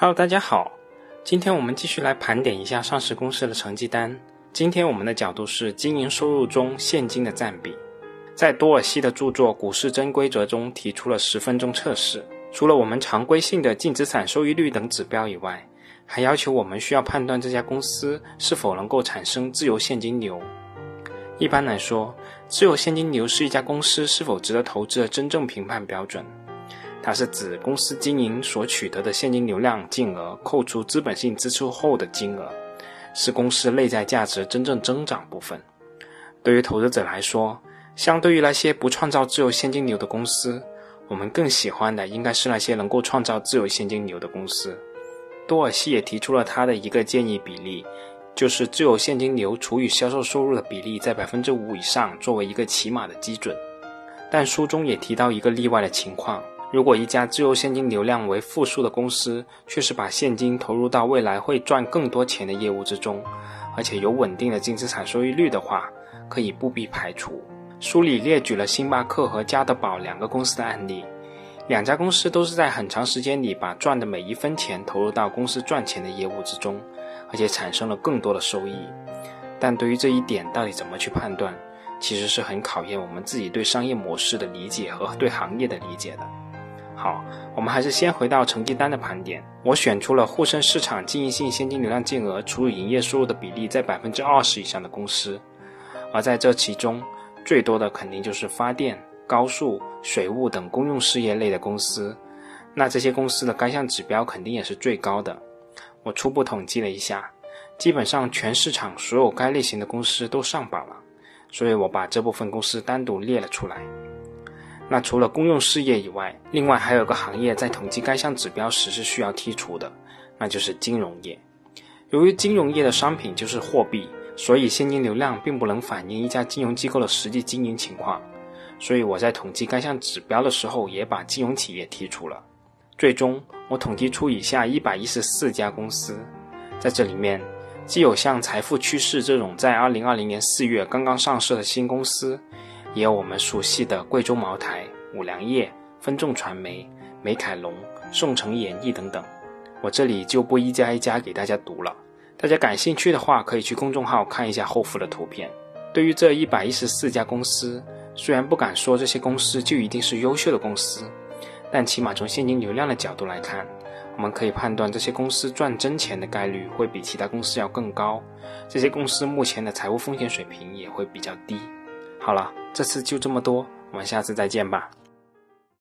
Hello，大家好，今天我们继续来盘点一下上市公司的成绩单。今天我们的角度是经营收入中现金的占比。在多尔西的著作《股市真规则》中提出了十分钟测试，除了我们常规性的净资产收益率等指标以外，还要求我们需要判断这家公司是否能够产生自由现金流。一般来说，自由现金流是一家公司是否值得投资的真正评判标准。它是指公司经营所取得的现金流量净额扣除资本性支出后的金额，是公司内在价值真正增长部分。对于投资者来说，相对于那些不创造自由现金流的公司，我们更喜欢的应该是那些能够创造自由现金流的公司。多尔西也提出了他的一个建议比例，就是自由现金流除以销售收入的比例在百分之五以上，作为一个起码的基准。但书中也提到一个例外的情况。如果一家自由现金流量为负数的公司，却是把现金投入到未来会赚更多钱的业务之中，而且有稳定的净资产收益率的话，可以不必排除。书里列举了星巴克和加德堡两个公司的案例，两家公司都是在很长时间里把赚的每一分钱投入到公司赚钱的业务之中，而且产生了更多的收益。但对于这一点到底怎么去判断，其实是很考验我们自己对商业模式的理解和对行业的理解的。好，我们还是先回到成绩单的盘点。我选出了沪深市场经营性现金流量净额除以营业收入的比例在百分之二十以上的公司，而在这其中，最多的肯定就是发电、高速、水务等公用事业类的公司。那这些公司的该项指标肯定也是最高的。我初步统计了一下，基本上全市场所有该类型的公司都上榜了，所以我把这部分公司单独列了出来。那除了公用事业以外，另外还有个行业在统计该项指标时是需要剔除的，那就是金融业。由于金融业的商品就是货币，所以现金流量并不能反映一家金融机构的实际经营情况，所以我在统计该项指标的时候也把金融企业剔除了。最终，我统计出以下一百一十四家公司，在这里面，既有像财富趋势这种在二零二零年四月刚刚上市的新公司。也有我们熟悉的贵州茅台、五粮液、分众传媒、美凯龙、宋城演艺等等，我这里就不一家一家给大家读了。大家感兴趣的话，可以去公众号看一下后附的图片。对于这一百一十四家公司，虽然不敢说这些公司就一定是优秀的公司，但起码从现金流量的角度来看，我们可以判断这些公司赚真钱的概率会比其他公司要更高。这些公司目前的财务风险水平也会比较低。好了。这次就这么多，我们下次再见吧。